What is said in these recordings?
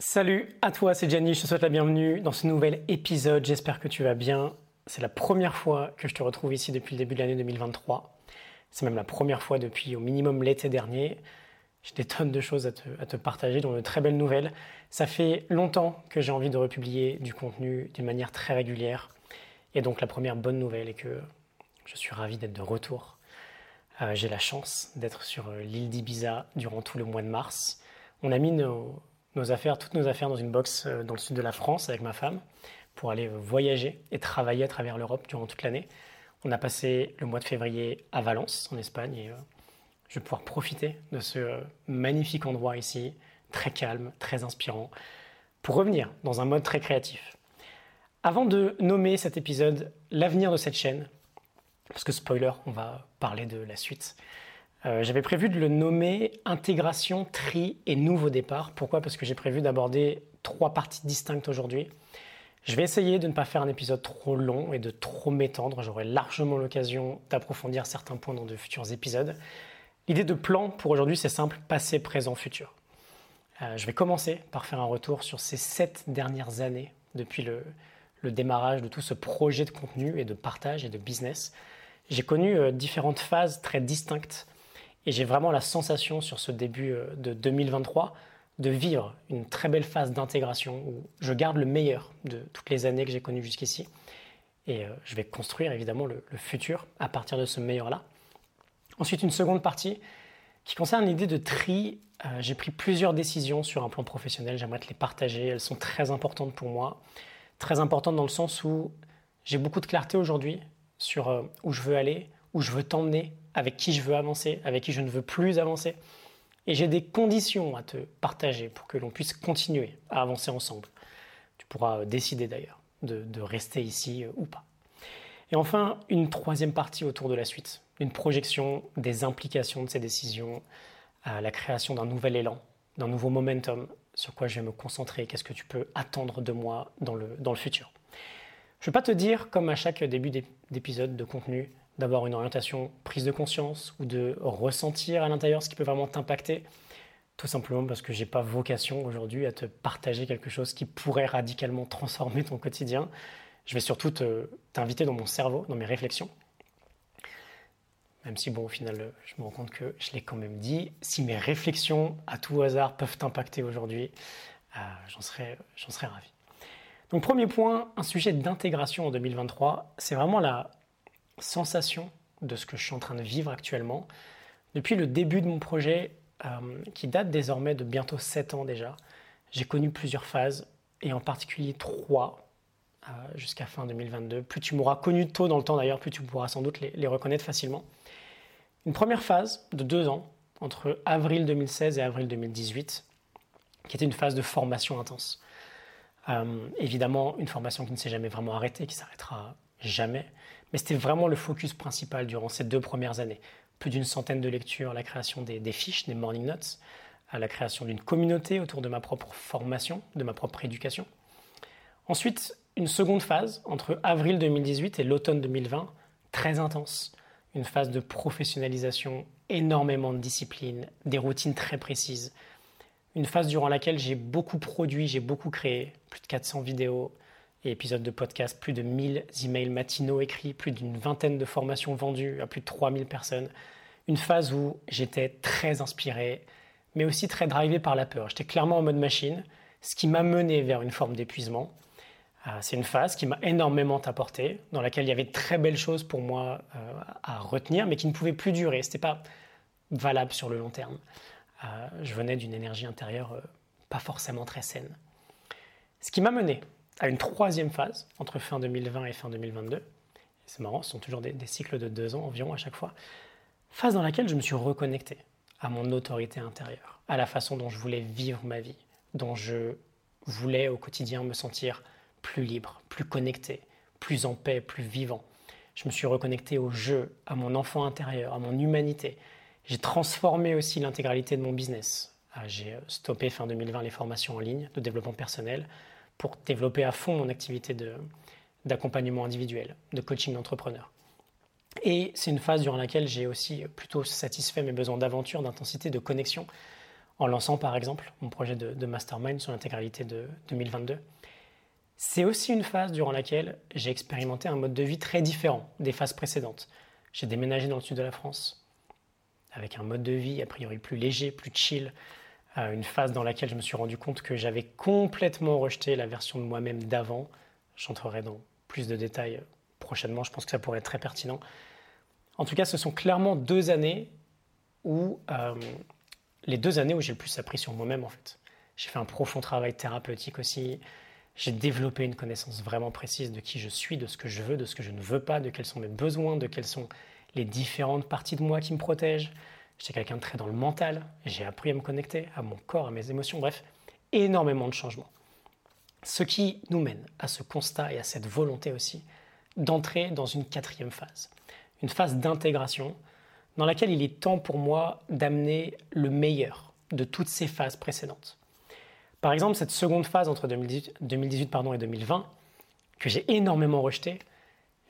Salut à toi, c'est Gianni, je te souhaite la bienvenue dans ce nouvel épisode, j'espère que tu vas bien. C'est la première fois que je te retrouve ici depuis le début de l'année 2023. C'est même la première fois depuis au minimum l'été dernier. J'ai des tonnes de choses à te, partager, dont de très belles nouvelles. Ça fait longtemps que j'ai envie de republier du contenu d'une manière très régulière. Et donc la première bonne nouvelle est que je suis ravi d'être de retour. Euh, j'ai la chance d'être sur euh, l'île d'Ibiza durant tout le mois de mars. On a mis nos, nos affaires, toutes nos affaires dans une box euh, dans le sud de la France avec ma femme pour aller voyager et travailler à travers l'Europe durant toute l'année. On a passé le mois de février à Valence, en Espagne, et euh, je vais pouvoir profiter de ce euh, magnifique endroit ici, très calme, très inspirant, pour revenir dans un mode très créatif. Avant de nommer cet épisode l'avenir de cette chaîne, parce que spoiler, on va parler de la suite, euh, j'avais prévu de le nommer intégration, tri et nouveau départ. Pourquoi? Parce que j'ai prévu d'aborder trois parties distinctes aujourd'hui. Je vais essayer de ne pas faire un épisode trop long et de trop m'étendre. J'aurai largement l'occasion d'approfondir certains points dans de futurs épisodes. L'idée de plan pour aujourd'hui, c'est simple, passé, présent, futur. Euh, je vais commencer par faire un retour sur ces sept dernières années depuis le, démarrage de tout ce projet de contenu et de partage et de business. J'ai connu euh, différentes phases très distinctes et j'ai vraiment la sensation sur ce début euh, de 2023 de vivre une très belle phase d'intégration où je garde le meilleur de toutes les années que j'ai connues jusqu'ici. Et euh, je vais construire évidemment le, futur à partir de ce meilleur-là. Ensuite, une seconde partie qui concerne l'idée de tri. Euh, j'ai pris plusieurs décisions sur un plan professionnel, j'aimerais te les partager. Elles sont très importantes pour moi. Très importantes dans le sens où j'ai beaucoup de clarté aujourd'hui sur où je veux aller, où je veux t'emmener, avec qui je veux avancer, avec qui je ne veux plus avancer. Et j'ai des conditions à te partager pour que l'on puisse continuer à avancer ensemble. Tu pourras décider d'ailleurs de, rester ici euh, ou pas. Et enfin, une troisième partie autour de la suite, une projection des implications de ces décisions, à la création d'un nouvel élan, d'un nouveau momentum, sur quoi je vais me concentrer, qu'est-ce que tu peux attendre de moi dans le, dans le futur? Je ne vais pas te dire, comme à chaque début d'épisode de contenu, d'avoir une orientation prise de conscience ou de ressentir à l'intérieur ce qui peut vraiment t'impacter. Tout simplement parce que j'ai pas vocation aujourd'hui à te partager quelque chose qui pourrait radicalement transformer ton quotidien. Je vais surtout t'inviter dans mon cerveau, dans mes réflexions. Même si, bon, au final, je me rends compte que je l'ai quand même dit. Si mes réflexions, à tout hasard, peuvent t'impacter aujourd'hui, euh, j'en serais, serais ravi. Donc, premier point, un sujet d'intégration en 2023, c'est vraiment la, sensation de ce que je suis en train de vivre actuellement. Depuis le début de mon projet, euh, qui date désormais de bientôt 7 ans déjà, j'ai connu plusieurs phases, et en particulier trois euh, jusqu'à fin 2022. Plus tu m'auras connu tôt dans le temps d'ailleurs, plus tu pourras sans doute les, reconnaître facilement. Une première phase de deux ans, entre avril 2016 et avril 2018, qui était une phase de formation intense. Euh, évidemment, une formation qui ne s'est jamais vraiment arrêtée, qui s'arrêtera jamais. Mais c'était vraiment le focus principal durant ces deux premières années. Plus d'une centaine de lectures, la création des, fiches, des morning notes, à la création d'une communauté autour de ma propre formation, de ma propre éducation. Ensuite, une seconde phase entre avril 2018 et l'automne 2020, très intense. Une phase de professionnalisation, énormément de discipline, des routines très précises. Une phase durant laquelle j'ai beaucoup produit, j'ai beaucoup créé, plus de 400 vidéos, et épisodes de podcast, plus de 1000 emails matinaux écrits, plus d'une vingtaine de formations vendues à plus de 3000 personnes. Une phase où j'étais très inspiré, mais aussi très drivé par la peur. J'étais clairement en mode machine, ce qui m'a mené vers une forme d'épuisement. Euh, c'est une phase qui m'a énormément apporté, dans laquelle il y avait de très belles choses pour moi euh, à retenir, mais qui ne pouvaient plus durer. Ce n'était pas valable sur le long terme. Euh, je venais d'une énergie intérieure pas forcément très saine. Ce qui m'a mené à une troisième phase entre fin 2020 et fin 2022. C'est marrant, ce sont toujours des, cycles de deux ans environ à chaque fois. Phase dans laquelle je me suis reconnecté à mon autorité intérieure, à la façon dont je voulais vivre ma vie, dont je voulais au quotidien me sentir plus libre, plus connecté, plus en paix, plus vivant. Je me suis reconnecté au jeu, à mon enfant intérieur, à mon humanité. J'ai transformé aussi l'intégralité de mon business. Ah, j'ai stoppé fin 2020 les formations en ligne de développement personnel pour développer à fond mon activité d'accompagnement individuel, de coaching d'entrepreneur. Et c'est une phase durant laquelle j'ai aussi plutôt satisfait mes besoins d'aventure, d'intensité, de connexion, en lançant par exemple mon projet de, mastermind sur l'intégralité de 2022. C'est aussi une phase durant laquelle j'ai expérimenté un mode de vie très différent des phases précédentes. J'ai déménagé dans le sud de la France avec un mode de vie a priori plus léger, plus chill, une phase dans laquelle je me suis rendu compte que j'avais complètement rejeté la version de moi-même d'avant. J'entrerai dans plus de détails prochainement, je pense que ça pourrait être très pertinent. En tout cas, ce sont clairement deux années où euh, les deux années où j'ai le plus appris sur moi-même en fait. J'ai fait un profond travail thérapeutique aussi. J'ai développé une connaissance vraiment précise de qui je suis, de ce que je veux, de ce que je ne veux pas, de quels sont mes besoins, de quelles sont les différentes parties de moi qui me protègent. J'étais quelqu'un de très dans le mental. J'ai appris à me connecter à mon corps, à mes émotions, bref, énormément de changements. Ce qui nous mène à ce constat et à cette volonté aussi d'entrer dans une quatrième phase, une phase d'intégration dans laquelle il est temps pour moi d'amener le meilleur de toutes ces phases précédentes. Par exemple, cette seconde phase entre 2018, pardon, et 2020, que j'ai énormément rejetée,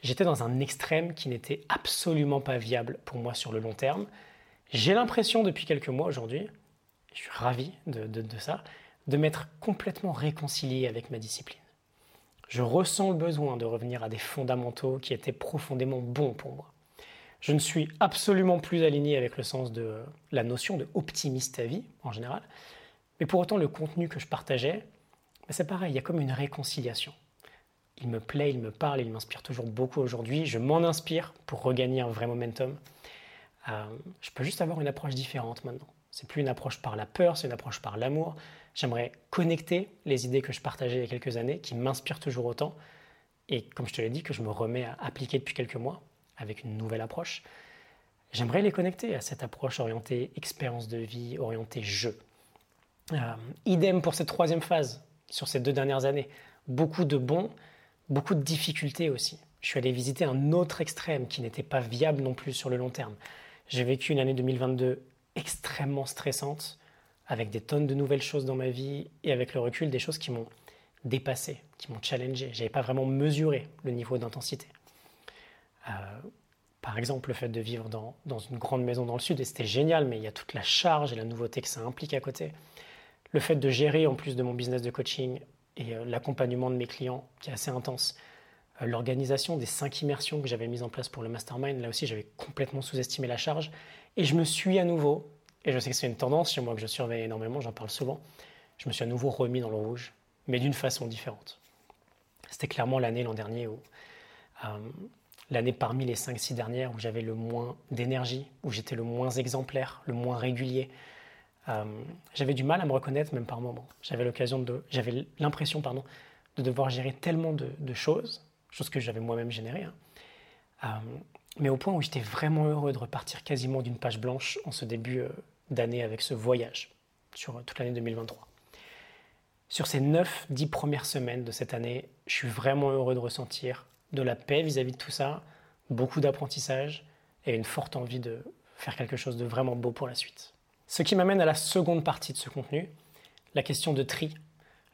j'étais dans un extrême qui n'était absolument pas viable pour moi sur le long terme. J'ai l'impression depuis quelques mois aujourd'hui, je suis ravi de, ça, de m'être complètement réconcilié avec ma discipline. Je ressens le besoin de revenir à des fondamentaux qui étaient profondément bons pour moi. Je ne suis absolument plus aligné avec le sens de la notion de optimiste à vie en général. Mais pour autant, le contenu que je partageais, ben, c'est pareil, il y a comme une réconciliation. Il me plaît, il me parle, il m'inspire toujours beaucoup aujourd'hui. Je m'en inspire pour regagner un vrai momentum. Je peux juste avoir une approche différente maintenant. C'est plus une approche par la peur, c'est une approche par l'amour. J'aimerais connecter les idées que je partageais il y a quelques années, qui m'inspirent toujours autant, et comme je te l'ai dit, que je me remets à appliquer depuis quelques mois avec une nouvelle approche, j'aimerais les connecter à cette approche orientée expérience de vie, orientée jeu. Euh, idem pour cette troisième phase, sur ces deux dernières années. Beaucoup de bons, beaucoup de difficultés aussi. Je suis allé visiter un autre extrême qui n'était pas viable non plus sur le long terme. J'ai vécu une année 2022 extrêmement stressante, avec des tonnes de nouvelles choses dans ma vie et avec le recul des choses qui m'ont dépassé, qui m'ont challengé. Je n'avais pas vraiment mesuré le niveau d'intensité. Euh, par exemple, le fait de vivre dans, une grande maison dans le sud, et c'était génial, mais il y a toute la charge et la nouveauté que ça implique à côté. Le fait de gérer, en plus de mon business de coaching et euh, l'accompagnement de mes clients, qui est assez intense, l'organisation des cinq immersions que j'avais mises en place pour le mastermind, là aussi, j'avais complètement sous-estimé la charge. Et je me suis à nouveau, et je sais que c'est une tendance chez moi que je surveille énormément, j'en parle souvent, je me suis à nouveau remis dans le rouge, mais d'une façon différente. C'était clairement l'année l'an dernier où l'année parmi les 5-6 dernières où j'avais le moins d'énergie, où j'étais le moins exemplaire, le moins régulier. Euh, j'avais du mal à me reconnaître même par moments. J'avais l'occasion de, j'avais l'impression pardon, de devoir gérer tellement de, choses, choses que j'avais moi-même générées, hein. euh, mais au point où j'étais vraiment heureux de repartir quasiment d'une page blanche en ce début euh, d'année avec ce voyage sur toute l'année 2023. Sur ces 9-10 premières semaines de cette année, je suis vraiment heureux de ressentir de la paix vis-à-vis de tout ça, beaucoup d'apprentissage et une forte envie de faire quelque chose de vraiment beau pour la suite. Ce qui m'amène à la seconde partie de ce contenu, la question de tri,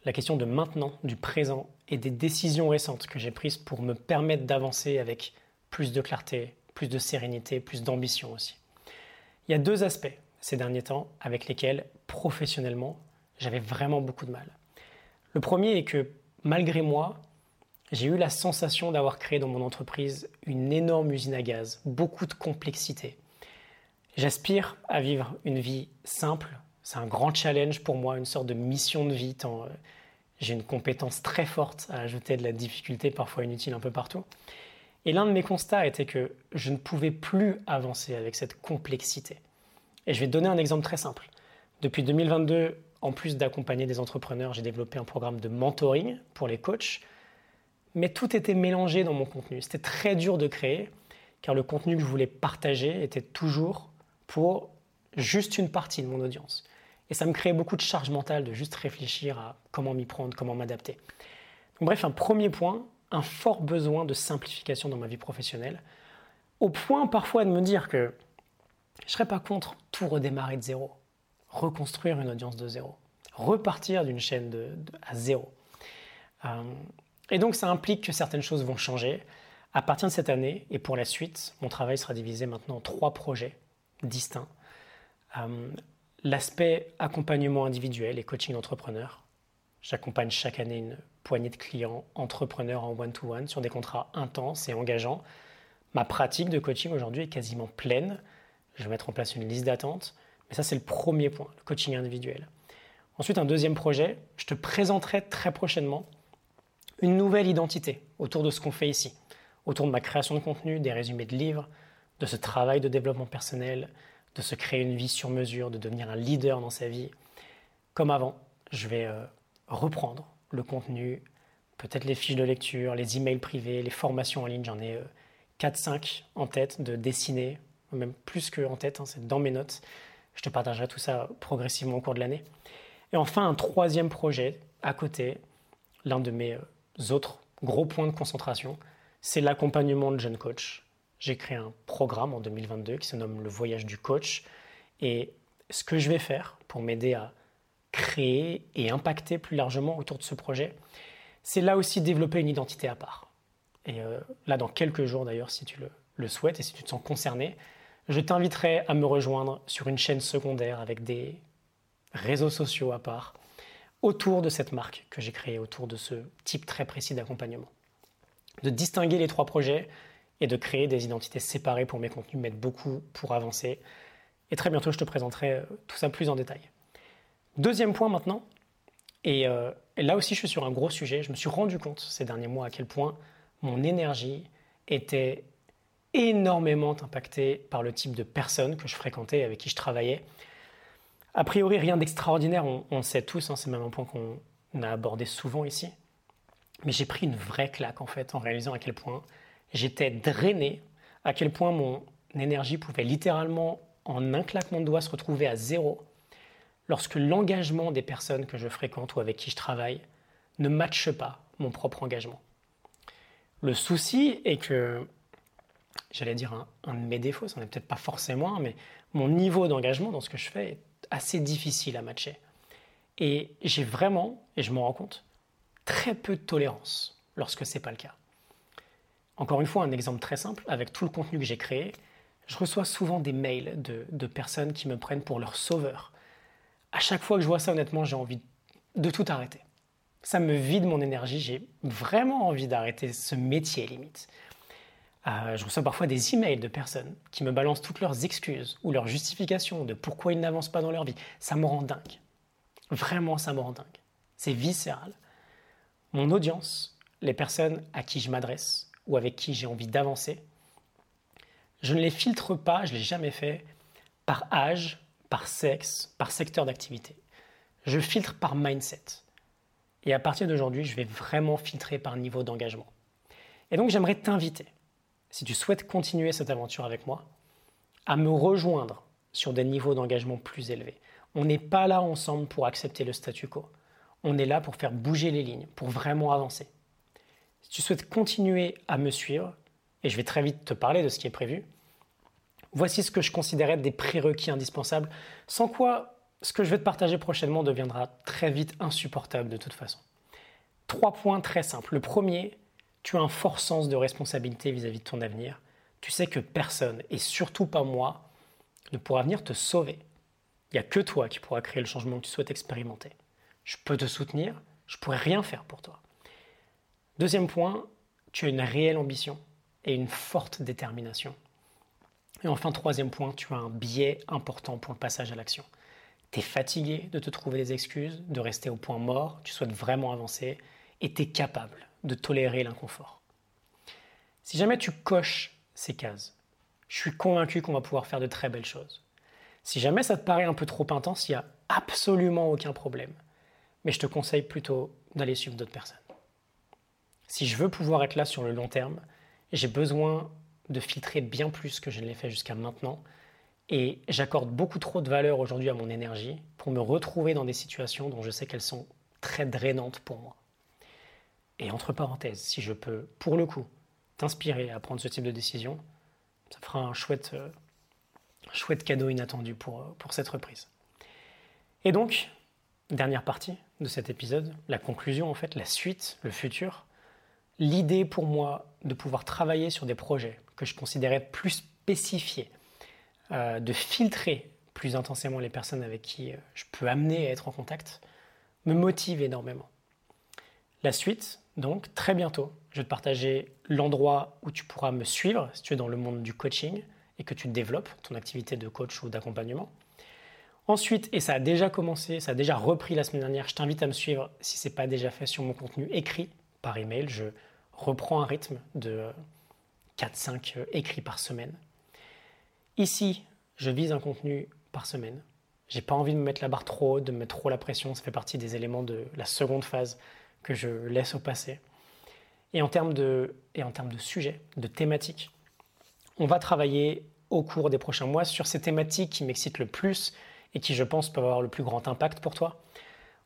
la question de maintenant, du présent et des décisions récentes que j'ai prises pour me permettre d'avancer avec plus de clarté, plus de sérénité, plus d'ambition aussi. Il y a deux aspects ces derniers temps avec lesquels, professionnellement, j'avais vraiment beaucoup de mal. Le premier est que, malgré moi, j'ai eu la sensation d'avoir créé dans mon entreprise une énorme usine à gaz, beaucoup de complexité. J'aspire à vivre une vie simple, c'est un grand challenge pour moi, une sorte de mission de vie, tant euh, j'ai une compétence très forte à ajouter de la difficulté parfois inutile un peu partout. Et l'un de mes constats était que je ne pouvais plus avancer avec cette complexité. Et je vais te donner un exemple très simple. Depuis 2022, en plus d'accompagner des entrepreneurs, j'ai développé un programme de mentoring pour les coachs mais tout était mélangé dans mon contenu. C'était très dur de créer, car le contenu que je voulais partager était toujours pour juste une partie de mon audience. Et ça me créait beaucoup de charge mentale de juste réfléchir à comment m'y prendre, comment m'adapter. bref, un premier point, un fort besoin de simplification dans ma vie professionnelle, au point parfois de me dire que je serais pas contre tout redémarrer de zéro, reconstruire une audience de zéro, repartir d'une chaîne à zéro. Euh, et donc ça implique que certaines choses vont changer. À partir de cette année et pour la suite, mon travail sera divisé maintenant en trois projets distincts. Euh, l'aspect accompagnement individuel et coaching d'entrepreneur. J'accompagne chaque année une poignée de clients entrepreneurs en one-to-one sur des contrats intenses et engageants. Ma pratique de coaching aujourd'hui est quasiment pleine. Je vais mettre en place une liste d'attente. Mais ça, c'est le premier point, le coaching individuel. Ensuite, un deuxième projet, je te présenterai très prochainement une nouvelle identité autour de ce qu'on fait ici, autour de ma création de contenu, des résumés de livres, de ce travail de développement personnel, de se créer une vie sur mesure, de devenir un leader dans sa vie. Comme avant, je vais euh, reprendre le contenu, peut-être les fiches de lecture, les emails privés, les formations en ligne. J'en ai 4-5 euh, en tête de dessiner, même plus que en tête, hein, c'est dans mes notes. Je te partagerai tout ça progressivement au cours de l'année. Et enfin, un troisième projet à côté, l'un de mes euh, autres gros points de concentration, c'est l'accompagnement de jeunes coachs. J'ai créé un programme en 2022 qui se nomme le voyage du coach. Et ce que je vais faire pour m'aider à créer et impacter plus largement autour de ce projet, c'est là aussi développer une identité à part. Et euh, là, dans quelques jours d'ailleurs, si tu le, souhaites et si tu te sens concerné, je t'inviterai à me rejoindre sur une chaîne secondaire avec des réseaux sociaux à part autour de cette marque que j'ai créée, autour de ce type très précis d'accompagnement. De distinguer les trois projets et de créer des identités séparées pour mes contenus m'aide beaucoup pour avancer. Et très bientôt, je te présenterai euh, tout ça plus en détail. Deuxième point maintenant, euh, et, là aussi je suis sur un gros sujet, je me suis rendu compte ces derniers mois à quel point mon énergie était énormément impactée par le type de personnes que je fréquentais, avec qui je travaillais. A priori, rien d'extraordinaire, on, le sait tous, hein, c'est même un point qu'on a abordé souvent ici. Mais j'ai pris une vraie claque en fait en réalisant à quel point j'étais drainé, à quel point mon énergie pouvait littéralement en un claquement de doigts se retrouver à zéro lorsque l'engagement des personnes que je fréquente ou avec qui je travaille ne matche pas mon propre engagement. Le souci est que, j'allais dire un, de mes défauts, ce n'est peut-être pas forcément mais mon niveau d'engagement dans ce que je fais est assez difficile à matcher. Et j'ai vraiment, et je m'en rends compte, très peu de tolérance lorsque ce n'est pas le cas. Encore une fois, un exemple très simple, avec tout le contenu que j'ai créé, je reçois souvent des mails de, personnes qui me prennent pour leur sauveur, à chaque fois que je vois ça, honnêtement, j'ai envie de tout arrêter. Ça me vide mon énergie, j'ai vraiment envie d'arrêter ce métier limite. Euh, je reçois parfois des emails de personnes qui me balancent toutes leurs excuses ou leurs justifications de pourquoi ils n'avancent pas dans leur vie. Ça me rend dingue. Vraiment, ça me rend dingue. C'est viscéral. Mon audience, les personnes à qui je m'adresse ou avec qui j'ai envie d'avancer, je ne les filtre pas, je ne l'ai jamais fait, par âge, par sexe, par secteur d'activité. Je filtre par mindset. Et à partir d'aujourd'hui, je vais vraiment filtrer par niveau d'engagement. Et donc j'aimerais t'inviter, si tu souhaites continuer cette aventure avec moi, à me rejoindre sur des niveaux d'engagement plus élevés. On n'est pas là ensemble pour accepter le statu quo. On est là pour faire bouger les lignes, pour vraiment avancer. Si tu souhaites continuer à me suivre, et je vais très vite te parler de ce qui est prévu, Voici ce que je considérais des prérequis indispensables, sans quoi ce que je vais te partager prochainement deviendra très vite insupportable de toute façon. Trois points très simples. Le premier, tu as un fort sens de responsabilité vis-à-vis de ton avenir. Tu sais que personne, et surtout pas moi, ne pourra venir te sauver. Il n'y a que toi qui pourras créer le changement que tu souhaites expérimenter. Je peux te soutenir, je pourrais rien faire pour toi. Deuxième point, tu as une réelle ambition et une forte détermination. Et enfin, troisième point, tu as un biais important pour le passage à l'action. Tu es fatigué de te trouver des excuses, de rester au point mort, tu souhaites vraiment avancer et tu es capable de tolérer l'inconfort. Si jamais tu coches ces cases, je suis convaincu qu'on va pouvoir faire de très belles choses. Si jamais ça te paraît un peu trop intense, il n'y a absolument aucun problème. Mais je te conseille plutôt d'aller suivre d'autres personnes. Si je veux pouvoir être là sur le long terme, j'ai besoin de filtrer bien plus que je ne l'ai fait jusqu'à maintenant. Et j'accorde beaucoup trop de valeur aujourd'hui à mon énergie pour me retrouver dans des situations dont je sais qu'elles sont très drainantes pour moi. Et entre parenthèses, si je peux, pour le coup, t'inspirer à prendre ce type de décision, ça fera un chouette, euh, chouette cadeau inattendu pour, euh, pour cette reprise. Et donc, dernière partie de cet épisode, la conclusion en fait, la suite, le futur. L'idée pour moi de pouvoir travailler sur des projets que je considérais plus spécifiés, euh, de filtrer plus intensément les personnes avec qui euh, je peux amener à être en contact, me motive énormément. La suite, donc, très bientôt, je vais te partager l'endroit où tu pourras me suivre si tu es dans le monde du coaching et que tu développes ton activité de coach ou d'accompagnement. Ensuite, et ça a déjà commencé, ça a déjà repris la semaine dernière, je t'invite à me suivre si ce n'est pas déjà fait sur mon contenu écrit par email. Je reprends un rythme de 4-5 euh, écrits par semaine. Ici, je vise un contenu par semaine. J'ai pas envie de me mettre la barre trop haute, de me mettre trop la pression. Ça fait partie des éléments de la seconde phase que je laisse au passé. Et en termes de, et en termes de sujets, de thématiques, on va travailler au cours des prochains mois sur ces thématiques qui m'excitent le plus et qui, je pense, peuvent avoir le plus grand impact pour toi.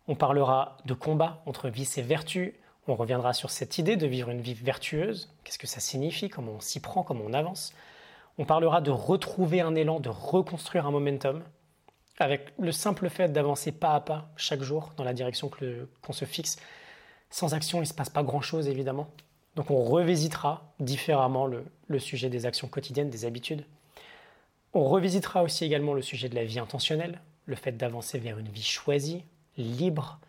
On parlera de combat entre vice et vertu. On reviendra sur cette idée de vivre une vie vertueuse. Qu'est-ce que ça signifie? Comment on s'y prend? Comment on avance? On parlera de retrouver un élan, de reconstruire un momentum avec le simple fait d'avancer pas à pas chaque jour dans la direction qu'on se fixe. Sans action, il ne se passe pas grand-chose, évidemment. Donc on revisitera différemment le, le sujet des actions quotidiennes, des habitudes. On revisitera aussi également le sujet de la vie intentionnelle, le fait d'avancer vers une vie choisie, libre,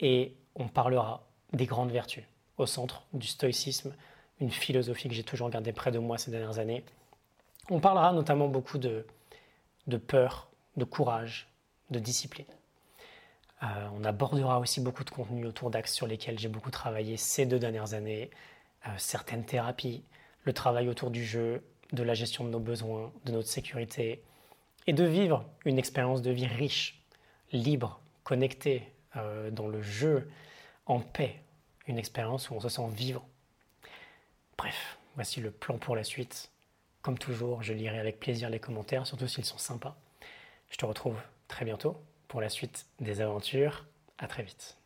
et on parlera des grandes vertus au centre du stoïcisme, une philosophie que j'ai toujours gardée près de moi ces dernières années. On parlera notamment beaucoup de, de peur, de courage, de discipline. Euh, on abordera aussi beaucoup de contenu autour d'axes sur lesquels j'ai beaucoup travaillé ces deux dernières années, euh, certaines thérapies, le travail autour du jeu, de la gestion de nos besoins, de notre sécurité, et de vivre une expérience de vie riche, libre, connectée, euh, dans le jeu, en paix, une expérience où on se sent vivant. Bref, voici le plan pour la suite. Comme toujours, je lirai avec plaisir les commentaires, surtout s'ils sont sympas. Je te retrouve très bientôt pour la suite des aventures. À très vite.